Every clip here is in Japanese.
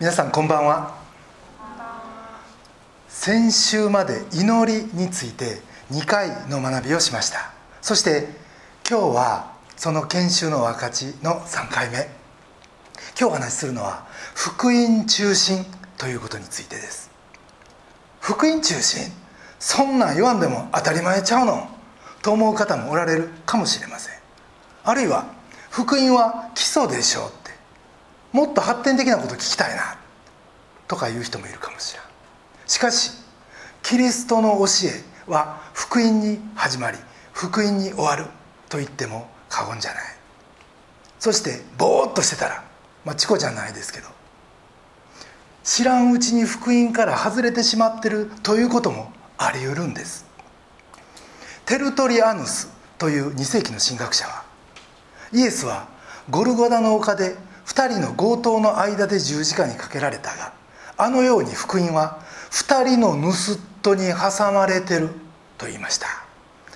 皆さんこんばんは。先週まで祈りについて2回の学びをしました。そして今日はその研修の分かちの3回目。今日お話しするのは福音中心ということについてです。福音中心そんなん言わんでも当たり前ちゃうの？と思う方もおられるかもしれません。あるいは福音は基礎でしょうって。もっと発展的なこと聞きたいな。とか言う人もいるかもしれん。しかしキリストの教えは福音に始まり福音に終わると言っても過言じゃない。そしてぼーっとしてたらまあチコじゃないですけど知らんうちに福音から外れてしまってるということもあり得るんです。テルトリアヌスという2世紀の神学者はイエスはゴルゴダの丘で2人の強盗の間で十字架にかけられたがあのように福音は2人の盗人に挟まれてると言いました。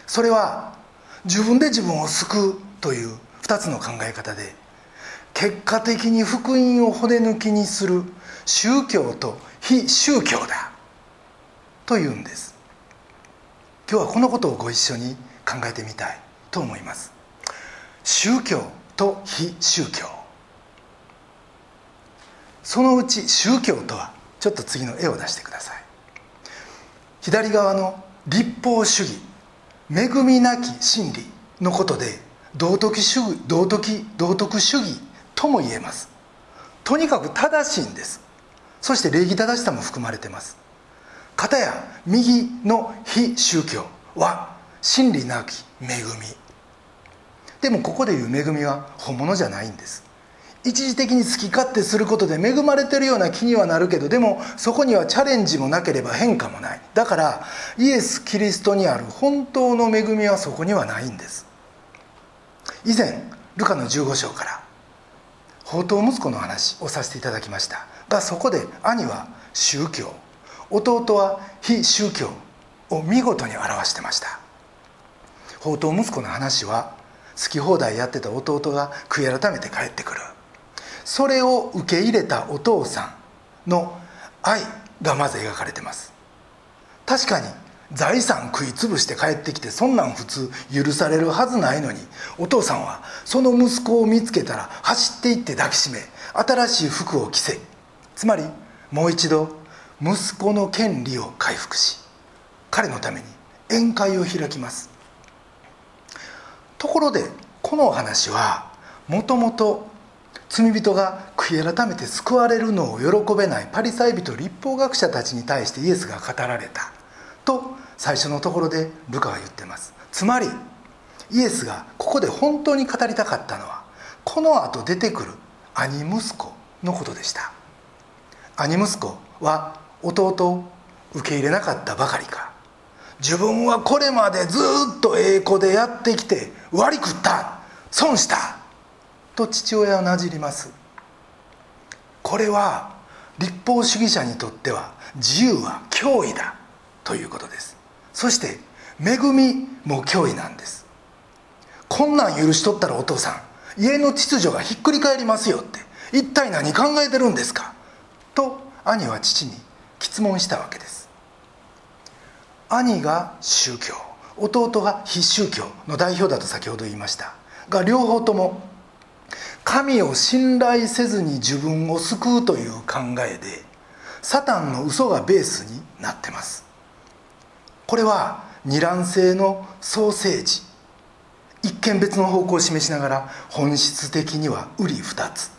それは自分で自分を救うという2つの考え方で結果的に福音を骨抜きにする宗教と非宗教だというんです。今日はこのことをご一緒に考えてみたいと思います。宗教と非宗教。そのうち宗教とはちょっと次の絵を出してください。左側の立法主義恵みなき真理のことで道徳主義道徳道徳主義とも言えます。とにかく正しいんです。そして礼儀正しさも含まれてます。片や右の非宗教は真理なき恵み。でもここでいう恵みは本物じゃないんです。一時的に好き勝手することで恵まれてるような気にはなるけどでもそこにはチャレンジもなければ変化もない。だからイエス・キリストにある本当の恵みはそこにはないんです。以前ルカの15章から宝刀息子の話をさせていただきました。がそこで兄は宗教。弟は非宗教を見事に表してました。宝刀息子の話は好き放題やってた弟が悔い改めて帰ってくる。それを受け入れたお父さんの愛がまず描かれてます。確かに財産食い潰して帰ってきてそんなん普通許されるはずないのにお父さんはその息子を見つけたら走っていって抱きしめ新しい服を着せつまりもう一度息子の権利を回復し彼のために宴会を開きます。ところでこのお話はもともと罪人が悔い改めて救われるのを喜べないパリサイ人立法学者たちに対してイエスが語られた。と最初のところでルカは言ってます。つまりイエスがここで本当に語りたかったのはこのあと出てくる兄息子のことでした。兄息子は弟を受け入れなかったばかりか。自分はこれまでずっと栄光でやってきて割り食った。損した。と父親をなじります。これは立法主義者にとっては自由は脅威だということです。そして恵みも脅威なんです。こんなん許しとったらお父さん家の秩序がひっくり返りますよって一体何考えてるんですか？と兄は父に質問したわけです。兄が宗教弟が非宗教の代表だと先ほど言いましたが両方とも神を信頼せずに自分を救うという考えでサタンの嘘がベースになってます。これは二卵性のソーセージ。一見別の方向を示しながら本質的には瓜二つ。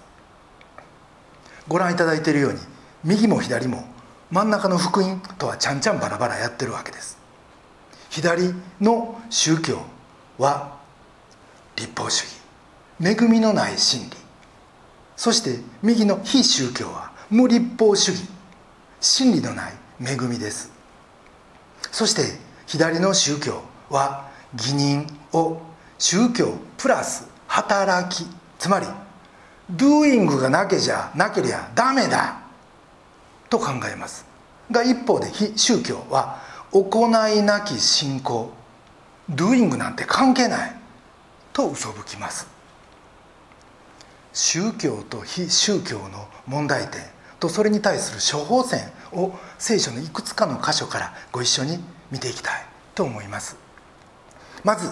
ご覧いただいているように右も左も真ん中の福音とはちゃんちゃんバラバラやってるわけです。左の宗教は立法主義。恵みのない真理。そして右の非宗教は無立法主義。真理のない恵みです。そして左の宗教は義人を宗教プラス働き。つまりドゥーイングがなけじゃなけりゃダメだ。と考えます。が一方で非宗教は行いなき信仰。ドゥーイングなんて関係ない。と嘘吹きます。宗教と非宗教の問題点とそれに対する処方箋を聖書のいくつかの箇所からご一緒に見ていきたいと思います。まず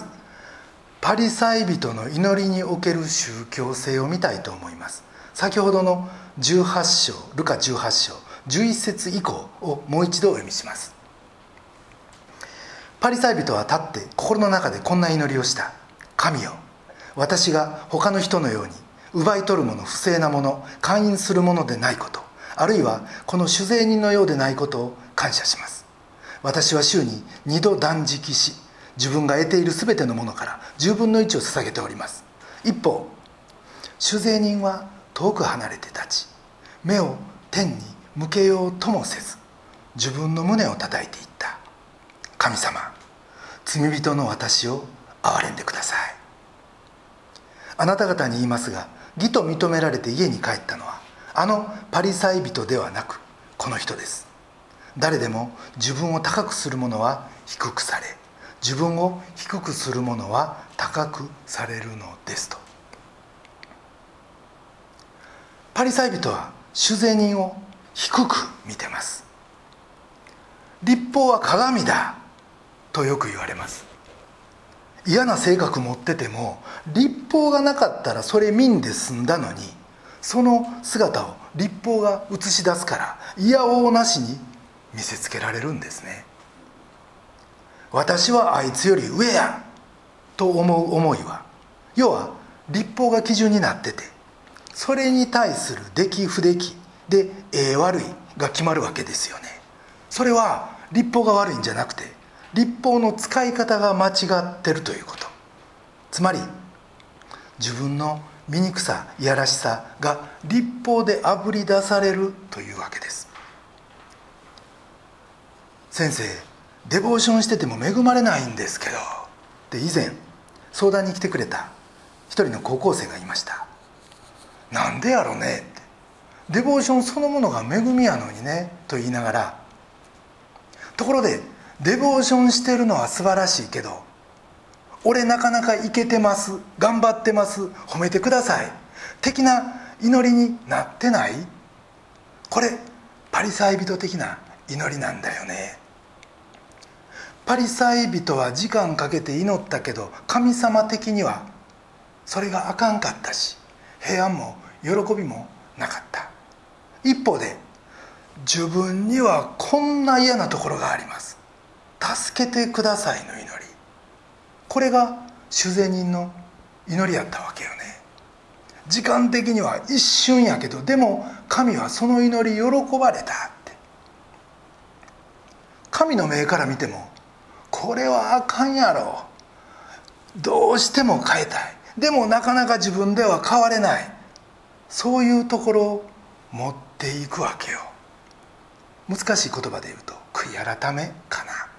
パリサイ人の祈りにおける宗教性を見たいと思います。先ほどの18章ルカ18章11節以降をもう一度お読みします。パリサイ人は立って心の中でこんな祈りをした。神よ私が他の人のように奪い取るもの不正なもの勧誘するものでないことあるいはこの酒税人のようでないことを感謝します。私は週に2度断食し自分が得ている全てのものから10分の1を捧げております。一方酒税人は遠く離れて立ち目を天に向けようともせず自分の胸を叩いていった。神様罪人の私を憐れんでください。あなた方に言いますが義と認められて家に帰ったのはあのパリサイ人ではなくこの人です。誰でも自分を高くする者は低くされ自分を低くする者は高くされるのですと。パリサイ人は主税人を低く見てます。立法は鏡だとよく言われます。嫌な性格持ってても立法がなかったらそれ見んで済んだのにその姿を立法が映し出すから嫌おうなしに見せつけられるんですね。私はあいつより上やと思う思いは要は立法が基準になっててそれに対する出来不出来でええ悪いが決まるわけですよね。それは立法が悪いんじゃなくて立法の使い方が間違ってるということ。つまり自分の醜さいやらしさが立法であぶり出されるというわけです。先生デボーションしてても恵まれないんですけど。で以前相談に来てくれた一人の高校生がいました。なんでやろね？って。デボーションそのものが恵みやのにねと言いながら。ところでデボーションしてるのは素晴らしいけど俺なかなかいけてます頑張ってます褒めてください。的な祈りになってない？これパリサイ人的な祈りなんだよね。パリサイ人は時間かけて祈ったけど神様的にはそれがあかんかったし平安も喜びもなかった。一方で自分にはこんな嫌なところがあります。助けてくださいの祈り。これが主税人の祈りやったわけよね。時間的には一瞬やけどでも神はその祈り喜ばれたって。神の目から見てもこれはあかんやろ。どうしても変えたい。でもなかなか自分では変われない。そういうところを持っていくわけよ。難しい言葉で言うと悔い改めかな。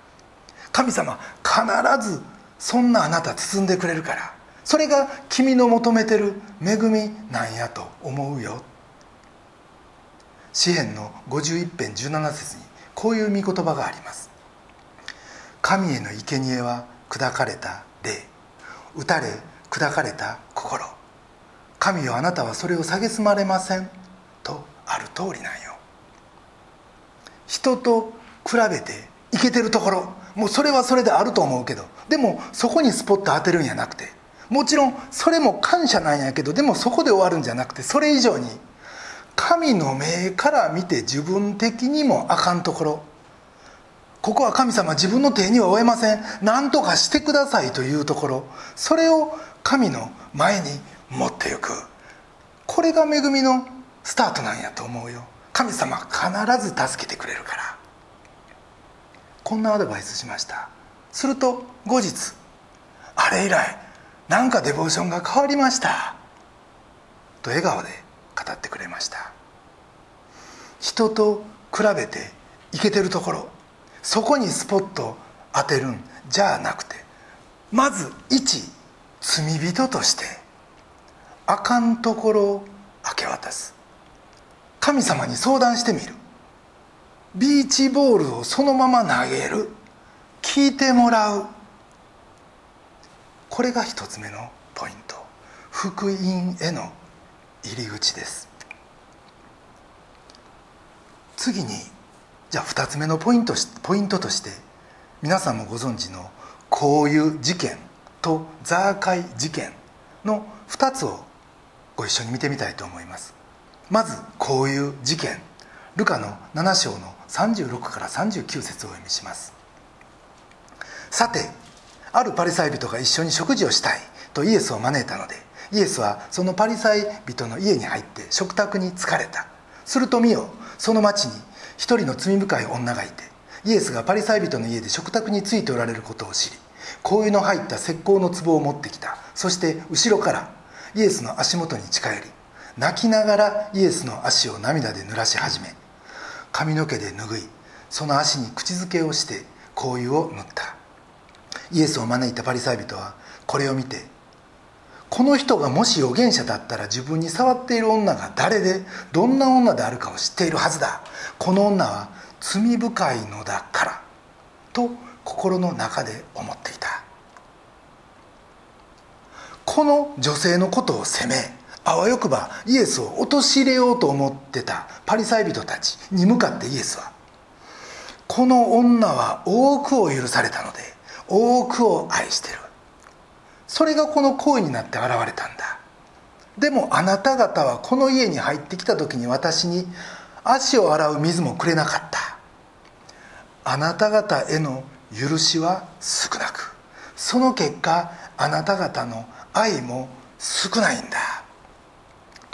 神様必ずそんなあなた包んでくれるから。それが君の求めてる恵みなんやと思うよ。詩篇の51編17節にこういう御言葉があります。神への生贄は砕かれた霊。打たれ砕かれた心。神よあなたはそれを蔑まれません。とある通りなんよ。人と比べていけてるところ。もうそれはそれであると思うけど。でもそこにスポット当てるんやなくて。もちろんそれも感謝なんやけど。でもそこで終わるんじゃなくて。それ以上に。神の目から見て自分的にもあかんところ。ここは神様自分の手には負えません。何とかしてくださいというところ。それを神の前に持っていく。これが恵みのスタートなんやと思うよ。神様必ず助けてくれるから。こんなアドバイスしました。すると後日あれ以来なんかデボーションが変わりました。と笑顔で語ってくれました。人と比べていけてるところそこにスポット当てるんじゃなくてまず一罪人としてあかんところを明け渡す。神様に相談してみる。ビーチボールをそのまま投げる。聞いてもらう。これが一つ目のポイント。福音への入り口です。次にじゃあ2つ目のポイントポイントとして皆さんもご存知のこういう事件とザーカイ事件の2つをご一緒に見てみたいと思います。まずこういう事件。ルカの7章の36から39節をお読みします。さてあるパリサイ人が一緒に食事をしたいとイエスを招いたのでイエスはそのパリサイ人の家に入って食卓に疲れた。すると見よその町に一人の罪深い女がいてイエスがパリサイ人の家で食卓についておられることを知り香油の入った石膏の壺を持ってきた。そして後ろからイエスの足元に近寄り泣きながらイエスの足を涙で濡らし始め髪の毛で拭いその足に口づけをして香油を塗った。イエスを招いたパリサイ人はこれを見てこの人がもし預言者だったら自分に触っている女が誰でどんな女であるかを知っているはずだ。この女は罪深いのだからと心の中で思っていた。この女性のことを責めあわよくばイエスを陥れようと思ってたパリサイ人たちに向かってイエスはこの女は多くを許されたので多くを愛してる。それがこの行為になって現れたんだ。でもあなた方はこの家に入ってきた時に私に足を洗う水もくれなかった。あなた方への許しは少なく。その結果あなた方の愛も少ないんだ。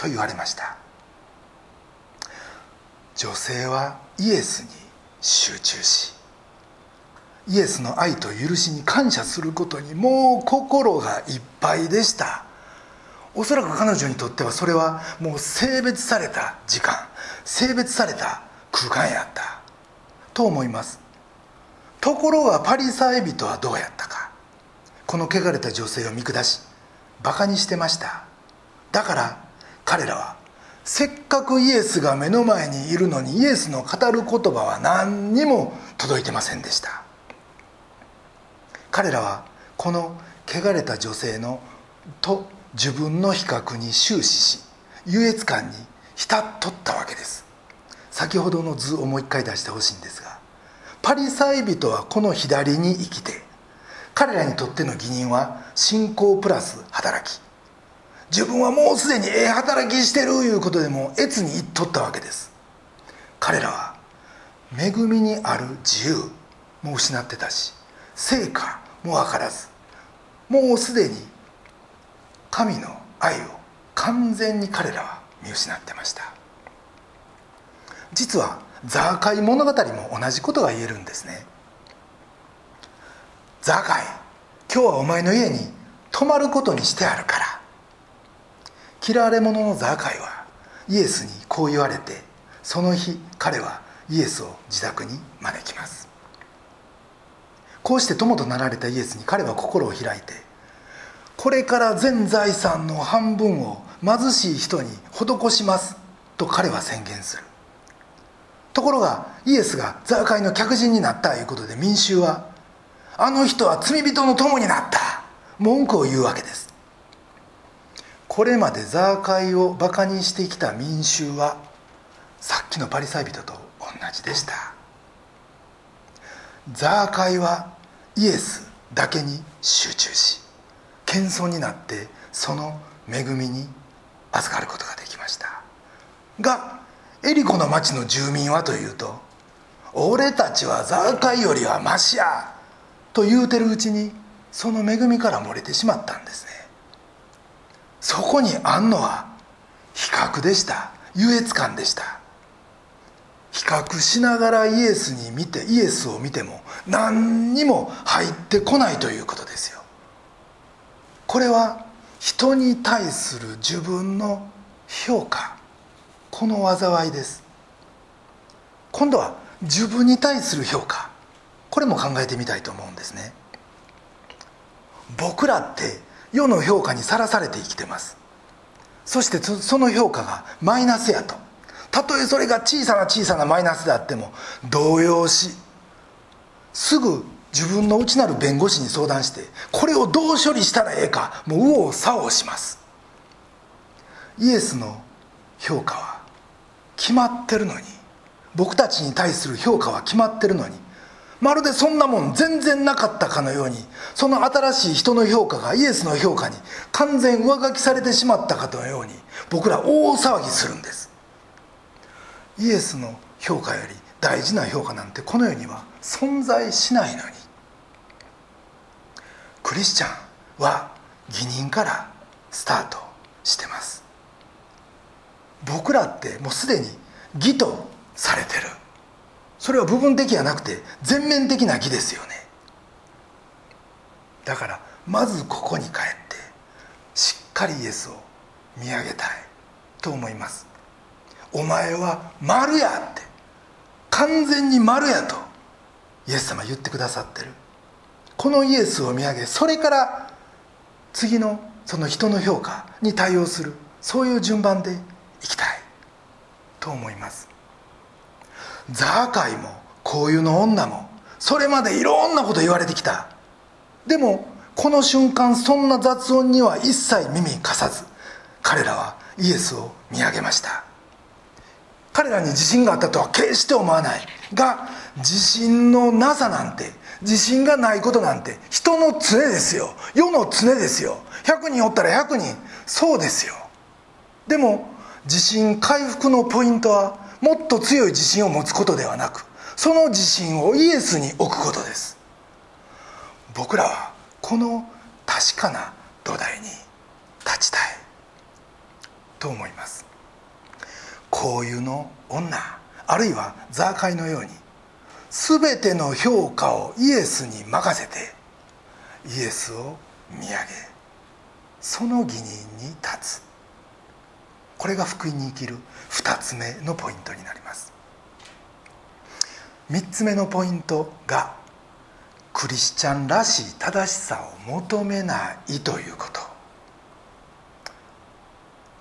と言われました。女性はイエスに集中しイエスの愛と許しに感謝することにもう心がいっぱいでした。おそらく彼女にとってはそれはもう性別された時間性別された空間やった。と思います。ところがパリサイ人はどうやったか。この汚れた女性を見下しバカにしてました。だから彼らはせっかくイエスが目の前にいるのにイエスの語る言葉は何にも届いてませんでした。彼らはこの汚れた女性のと自分の比較に終始し優越感に浸っとったわけです。先ほどの図をもう一回出してほしいんですがパリサイ人はこの左に生きて彼らにとっての義人は信仰プラス働き。自分はもうすでにええ働きしてるいうことでも越に言っとったわけです。彼らは恵みにある自由も失ってたし成果も分からずもうすでに神の愛を完全に彼らは見失ってました。実はザーカイ物語も同じことが言えるんですね。ザーカイ今日はお前の家に泊まることにしてあるから。嫌われ者のザーカイはイエスにこう言われてその日彼はイエスを自宅に招きます。こうして友となられたイエスに彼は心を開いてこれから全財産の半分を貧しい人に施しますと彼は宣言する。ところがイエスがザーカイの客人になったということで民衆はあの人は罪人の友になった文句を言うわけです。これまでザーカイをバカにしてきた民衆はさっきのパリサイ人と同じでした。ザーカイはイエスだけに集中し謙遜になってその恵みに預かることができました。がエリコの町の住民はというと「俺たちはザーカイよりはマシや」と言うてるうちにその恵みから漏れてしまったんですね。そこにあんのは比較でした。優越感でした。比較しながらイエスに見てイエスを見ても何にも入ってこないということですよ。これは人に対する自分の評価。この災いです。今度は自分に対する評価。これも考えてみたいと思うんですね。僕らって世の評価にさらされて生きてます。そしてその評価がマイナスやと。たとえそれが小さな小さなマイナスであっても動揺しすぐ自分の内なる弁護士に相談してこれをどう処理したらええかもう右往左往します。イエスの評価は決まってるのに僕たちに対する評価は決まってるのにまるでそんなもん全然なかったかのようにその新しい人の評価がイエスの評価に完全上書きされてしまったかのように僕ら大騒ぎするんです。イエスの評価より大事な評価なんてこの世には存在しないのに。クリスチャンは義人からスタートしてます。僕らってもうすでに義とされてる。それは部分的じゃなくて全面的な義ですよね。だからまずここに帰ってしっかりイエスを見上げたいと思います。お前は丸やって完全に丸やとイエス様言ってくださってる。このイエスを見上げそれから次のその人の評価に対応するそういう順番でいきたいと思います。ザーカイもこういうの女もそれまでいろんなこと言われてきた。でもこの瞬間そんな雑音には一切耳貸さず彼らはイエスを見上げました。彼らに自信があったとは決して思わない。が自信のなさなんて自信がないことなんて人の常ですよ。世の常ですよ。100人おったら100人そうですよ。でも自信回復のポイントはもっと強い自信を持つことではなくその自信をイエスに置くことです。僕らはこの確かな土台に立ちたい。と思います。こういうの女あるいはザーカイのように全ての評価をイエスに任せてイエスを見上げその義人に立つ。これが福音に生きる2つ目のポイントになります。3つ目のポイントがクリスチャンらしい正しさを求めないということ。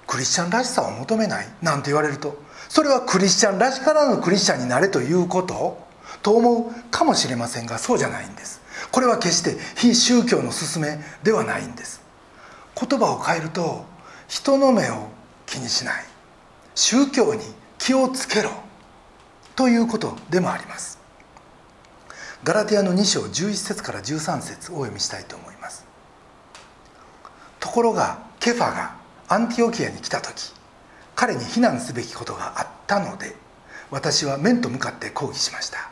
クリスチャンらしさを求めないなんて言われるとそれはクリスチャンらしからぬクリスチャンになれということ？と思うかもしれませんがそうじゃないんです。これは決して非宗教の勧めではないんです。言葉を変えると人の目を気にしない。宗教に気をつけろ。ということでもあります。ガラテヤの2章11節から13節をお読みしたいと思います。ところがケファがアンティオキアに来た時彼に非難すべきことがあったので私は面と向かって抗議しました。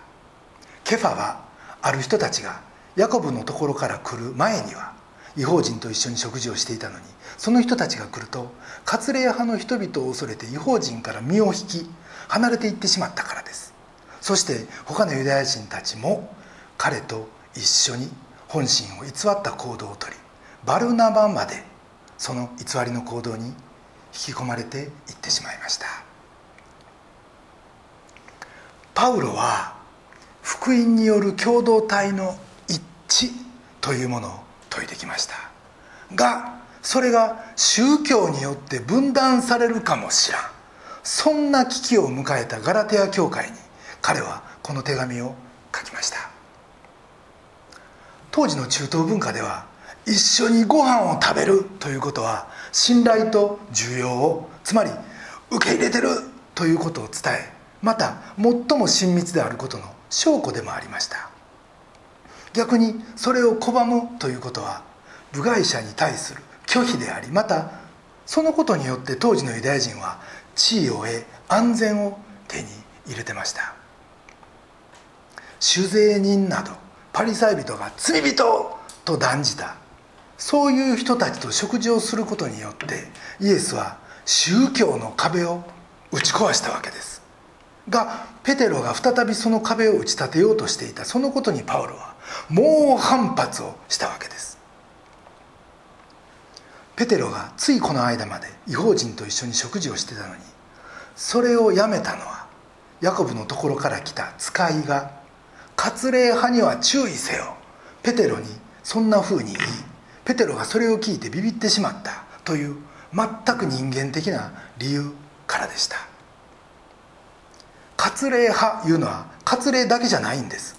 ケファはある人たちがヤコブのところから来る前には違法人と一緒に食事をしていたのにその人たちが来ると割礼派の人々を恐れて違法人から身を引き離れていってしまったからです。そして他のユダヤ人たちも彼と一緒に本心を偽った行動をとりバルナバまでその偽りの行動に引き込まれていってしまいました。パウロは福音による共同体の一致というものを説いてきました。がそれが宗教によって分断されるかもしらん。そんな危機を迎えたガラテヤ教会に彼はこの手紙を書きました。当時の中東文化では一緒にご飯を食べるということは信頼と重要をつまり受け入れてるということを伝えまた最も親密であることの証拠でもありました。逆にそれを拒むということは部外者に対する拒否でありまたそのことによって当時のユダヤ人は地位を得安全を手に入れてました。酒税人などパリサイ人が罪人と断じたそういう人たちと食事をすることによってイエスは宗教の壁を打ち壊したわけです。がペテロが再びその壁を打ち立てようとしていたそのことにパウロは猛反発をしたわけです。ペテロがついこの間まで違法人と一緒に食事をしてたのにそれをやめたのはヤコブのところから来た使いが割礼派には注意せよ。ペテロにそんなふうに言いペテロがそれを聞いてビビってしまったという全く人間的な理由からでした。割礼派いうのは割礼だけじゃないんです。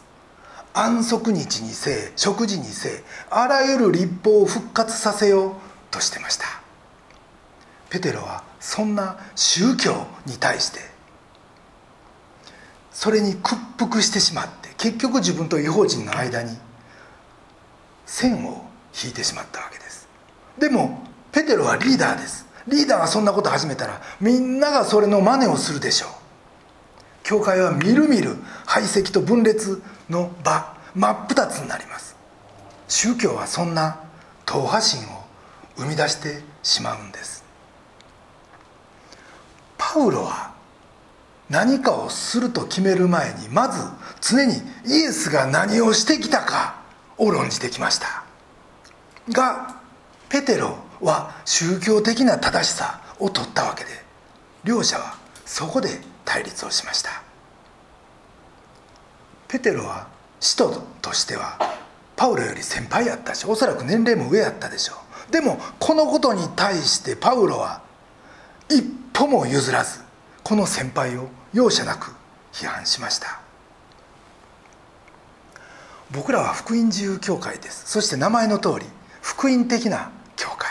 安息日にせえ食事にせえあらゆる立法を復活させようとしてました。ペテロはそんな宗教に対してそれに屈服してしまって結局自分と違法人の間に線を引いてしまったわけです。でもペテロはリーダーです。リーダーがそんなこと始めたらみんながそれの真似をするでしょう。教会はみるみる排斥と分裂の場真っ二つになります。宗教はそんな党派心を生み出してしまうんです。パウロは何かをすると決める前にまず常にイエスが何をしてきたかを論じてきました。がペテロは宗教的な正しさを取ったわけで両者はそこで対立をしました。ペテロは使徒としてはパウロより先輩やったしおそらく年齢も上やったでしょう。でもこのことに対してパウロは一歩も譲らずこの先輩を容赦なく批判しました。僕らは福音自由教会です。そして名前の通り福音的な教会。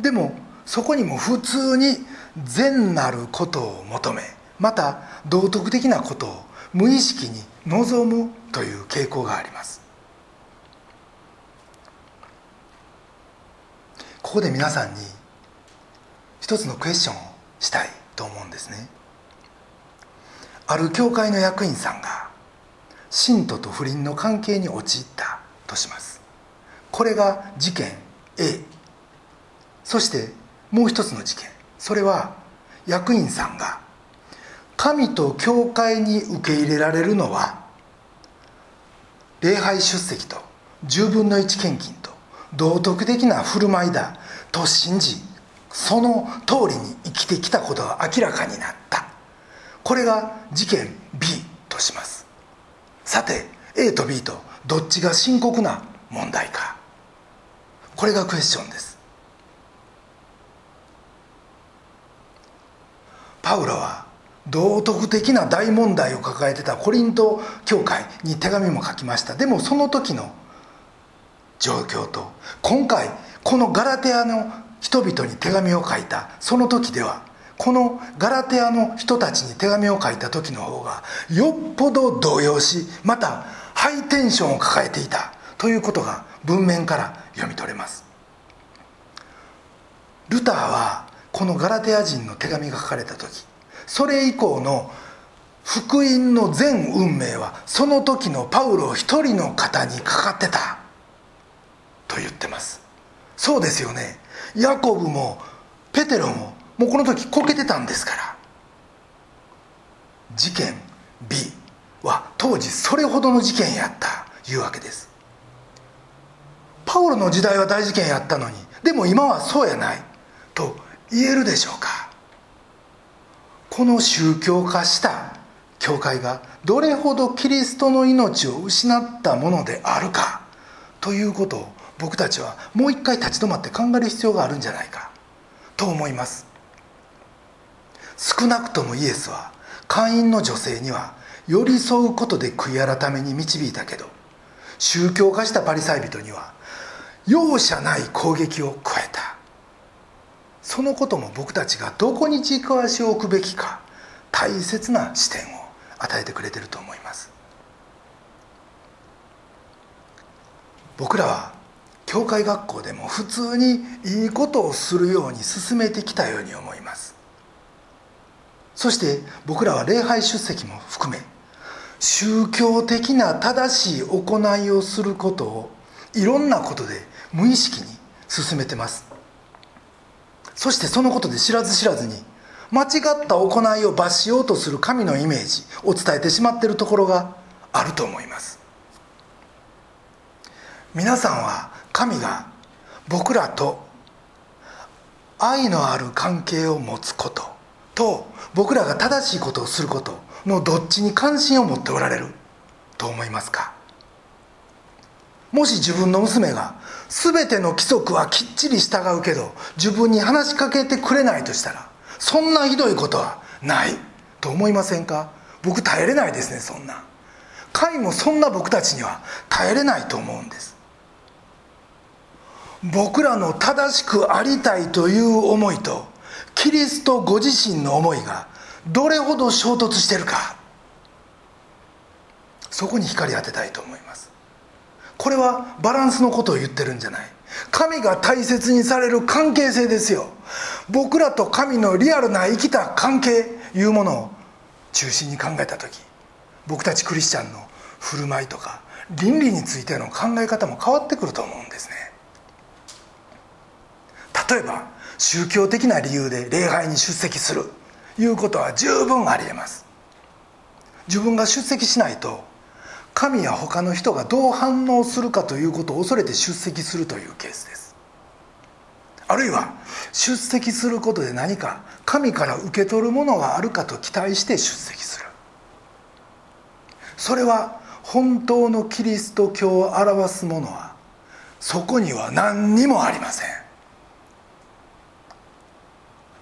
でもそこにも普通に善なることを求めまた道徳的なことを無意識に望むという傾向があります。ここで皆さんに一つのクエスチョンをしたいと思うんですね。ある教会の役員さんが信徒と不倫の関係に陥ったとします。これが事件 A そしてもう一つの事件。それは役員さんが神と教会に受け入れられるのは礼拝出席と10分の1献金と道徳的な振る舞いだと信じその通りに生きてきたことが明らかになった。これが事件 B とします。さて A と B とどっちが深刻な問題か。これがクエスチョンです。パウロは道徳的な大問題を抱えてたコリント教会に手紙も書きました。でもその時の状況と。今回このガラテアの人々に手紙を書いたその時ではこのガラテアの人たちに手紙を書いた時の方がよっぽど動揺しまたハイテンションを抱えていたということが文面から読み取れます。ルターはこのガラテア人の手紙が書かれた時それ以降の福音の全運命はその時のパウロ一人の方にかかってた。と言ってます。そうですよね。ヤコブもペテロももうこの時こけてたんですから。事件 B は当時それほどの事件やったいうわけです。パウロの時代は大事件やったのにでも今はそうやないと言えるでしょうか。この宗教化した教会がどれほどキリストの命を失ったものであるかということを僕たちはもう一回立ち止まって考える必要があるんじゃないか。と思います。少なくともイエスは会員の女性には寄り添うことで悔い改めに導いたけど宗教化したパリサイ人には容赦ない攻撃を加えた。そのことも僕たちがどこに軸足を置くべきか大切な視点を与えてくれてると思います。僕らは教会学校でも普通にいいことをするように進めてきたように思います。そして僕らは礼拝出席も含め宗教的な正しい行いをすることをいろんなことで無意識に進めてます。そしてそのことで知らず知らずに間違った行いを罰しようとする神のイメージを伝えてしまっているところがあると思います。皆さんは神が僕らと愛のある関係を持つことと僕らが正しいことをすることのどっちに関心を持っておられると思いますか？もし自分の娘が全ての規則はきっちり従うけど自分に話しかけてくれないとしたらそんなひどいことはないと思いませんか？僕耐えれないですねそんな。神もそんな僕たちには耐えれないと思うんです。僕らの正しくありたいという思いとキリストご自身の思いがどれほど衝突してるかそこに光当てたいと思います。これはバランスのことを言ってるんじゃない。神が大切にされる関係性ですよ。僕らと神のリアルな生きた関係いうものを中心に考えた時僕たちクリスチャンの振る舞いとか倫理についての考え方も変わってくると思うんですね。例えば宗教的な理由で礼拝に出席する。いうことは十分ありえます。自分が出席しないと神や他の人がどう反応するかということを恐れて出席するというケースです。あるいは出席することで何か神から受け取るものがあるかと期待して出席する。それは本当のキリスト教を表すものはそこには何にもありません。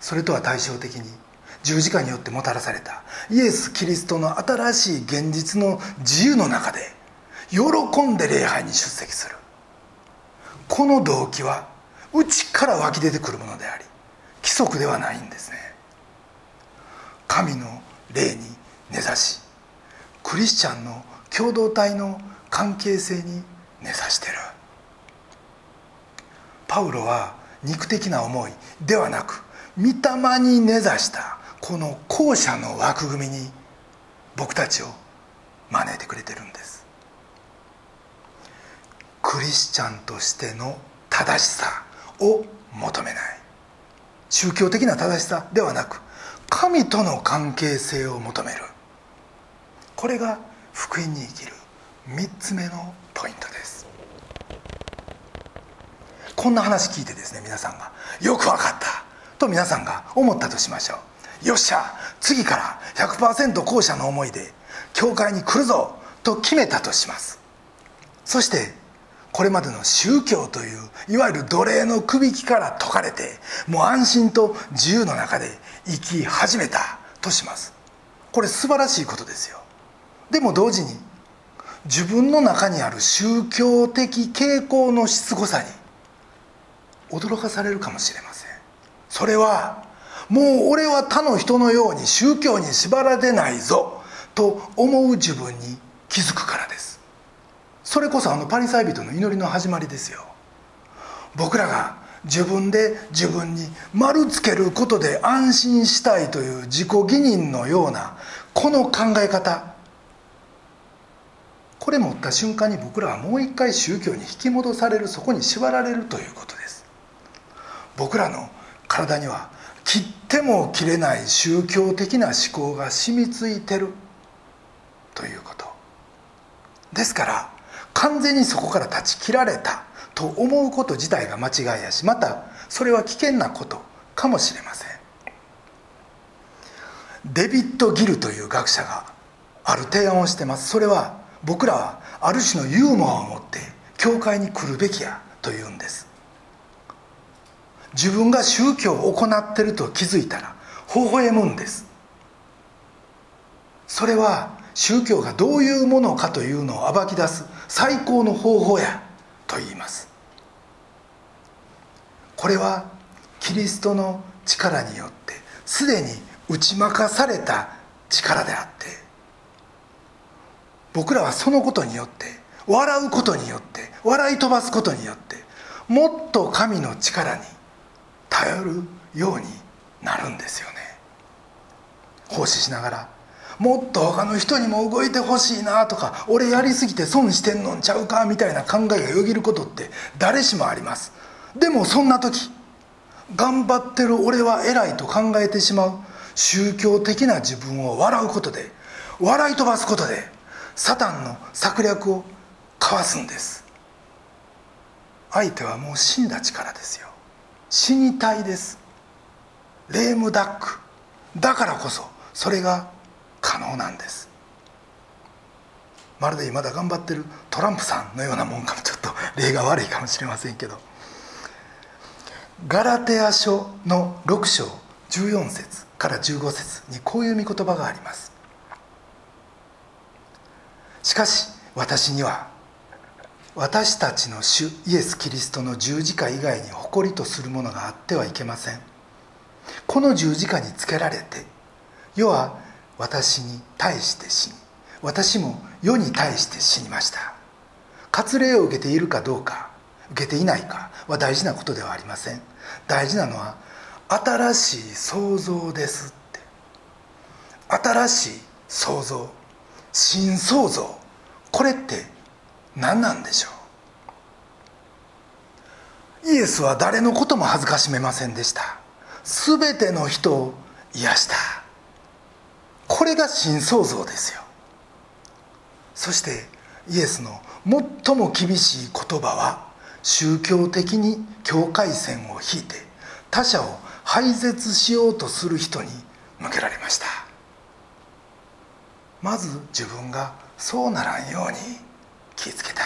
それとは対照的に十字架によってもたらされたイエス・キリストの新しい現実の自由の中で喜んで礼拝に出席する。この動機は内から湧き出てくるものであり規則ではないんですね。神の霊に根ざしクリスチャンの共同体の関係性に根ざしてる。パウロは肉的な思いではなく御霊に根ざしたこの後者の枠組みに僕たちを招いてくれてるんです。クリスチャンとしての正しさを求めない。宗教的な正しさではなく神との関係性を求める。これが福音に生きる3つ目のポイントです。こんな話聞いてですね皆さんがよく分かった。と皆さんが思ったとしましょう。よっしゃ次から100%後者の思いで教会に来るぞと決めたとします。そしてこれまでの宗教といういわゆる奴隷のくびきから解かれてもう安心と自由の中で生き始めたとします。これ素晴らしいことですよ。でも同時に自分の中にある宗教的傾向のしつこさに驚かされるかもしれません。それはもう俺は他の人のように宗教に縛られないぞと思う自分に気づくからです。それこそあのパリサイ人の祈りの始まりですよ。僕らが自分で自分に丸つけることで安心したいという自己義認のようなこの考え方これ持った瞬間に僕らはもう一回宗教に引き戻されるそこに縛られるということです。僕らの体には切っても切れない宗教的な思考が染みついてるということ。ですから完全にそこから断ち切られたと思うこと自体が間違いやしまたそれは危険なことかもしれません。デビッド・ギルという学者がある提案をしてます。それは僕らはある種のユーモアを持って教会に来るべきやというんです。自分が宗教を行ってると気づいたら微笑むんです。それは宗教がどういうものかというのを暴き出す最高の方法やと言います。これはキリストの力によってすでに打ち負かされた力であって僕らはそのことによって笑うことによって笑い飛ばすことによってもっと神の力に頼るようになるんですよね。奉仕しながらもっと他の人にも動いてほしいなとか俺やりすぎて損してんのんちゃうかみたいな考えがよぎることって誰しもあります。でもそんな時頑張ってる俺は偉いと考えてしまう宗教的な自分を笑うことで笑い飛ばすことでサタンの策略をかわすんです。相手はもう死んだ力ですよ。死にたいです。レームダック。だからこそそれが可能なんです。まるでまだ頑張ってるトランプさんのようなもんかも。ちょっと例が悪いかもしれませんけど。ガラテア書の6章14節から15節にこういう御言葉があります。しかし私には私たちの主イエス・キリストの十字架以外に誇りとするものがあってはいけません。この十字架につけられて世は私に対して死に私も世に対して死にました。割礼を受けているかどうか受けていないかは大事なことではありません。大事なのは新しい創造ですって。新しい創造新創造。これって何なんでしょう？イエスは誰のことも恥ずかしめませんでした。全ての人を癒した。これが新創造ですよ。そしてイエスの最も厳しい言葉は宗教的に境界線を引いて他者を廃絶しようとする人に向けられました。まず自分がそうならんように。気をつけたい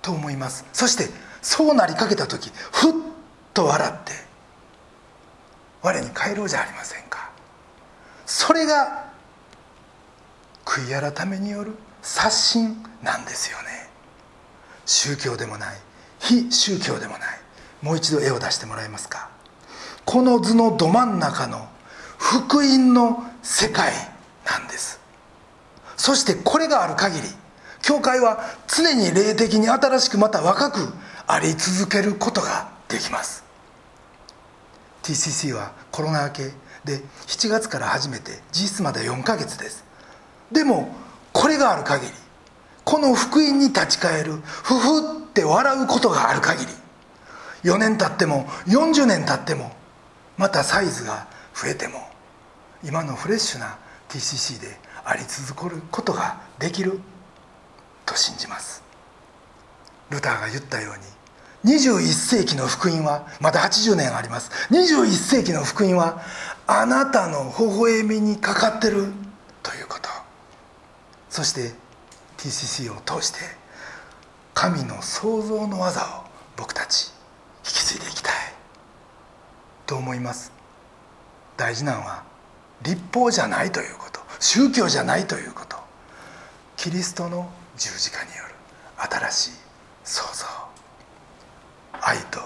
と思います。そしてそうなりかけた時ふっと笑って我に帰ろうじゃありませんか。それが悔い改めによる刷新なんですよね。宗教でもない。非宗教でもない。もう一度絵を出してもらえますか。この図のど真ん中の福音の世界なんです。そしてこれがある限り教会は常に霊的に新しくまた若くあり続けることができます。TCC はコロナ明けで7月から始めて実質まで4ヶ月です。でもこれがある限りこの福音に立ち返るふふって笑うことがある限り4年経っても40年経ってもまたサイズが増えても今のフレッシュな TCC であり続けることができる。と信じます。ルターが言ったように21世紀の福音はまだ80年あります。21世紀の福音はあなたの微笑みにかかってるということ。そして TCC を通して神の創造の技を僕たち引き継いでいきたい。と思います？大事なのは立法じゃないということ。宗教じゃないということ。キリストの十字架による新しい創造。愛と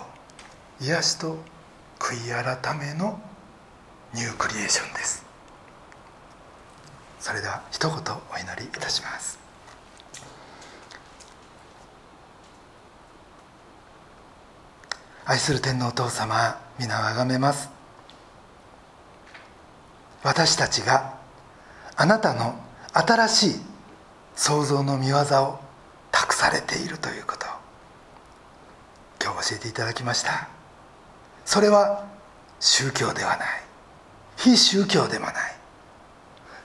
癒しと悔い改めのニュークリエーションです。それでは一言お祈りいたします。愛する天皇お父様皆をあがめます。私たちがあなたの新しい創造の見業を託されているということ。今日教えていただきました。それは宗教ではない。非宗教でもない。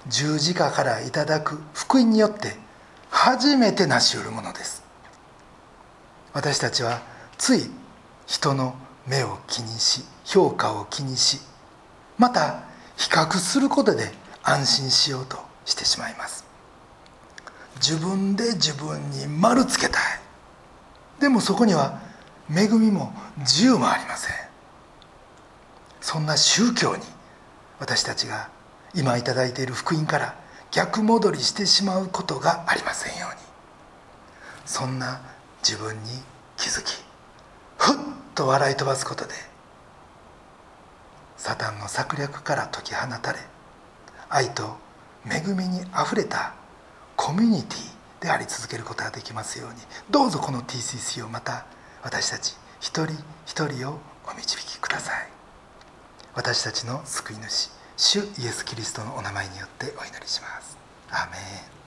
十字架からいただく福音によって初めて成し得るものです。私たちはつい人の目を気にし評価を気にしまた比較することで安心しようとしてしまいます。自分で自分に丸つけたい。でもそこには恵みも自由もありません。そんな宗教に私たちが今頂いている福音から逆戻りしてしまうことがありませんように。そんな自分に気づきふっと笑い飛ばすことでサタンの策略から解き放たれ愛と恵みにあふれたコミュニティであり続けることができますように。どうぞこの TCC をまた私たち一人一人をお導きください。私たちの救い主主イエス・キリストのお名前によってお祈りします。アーメン。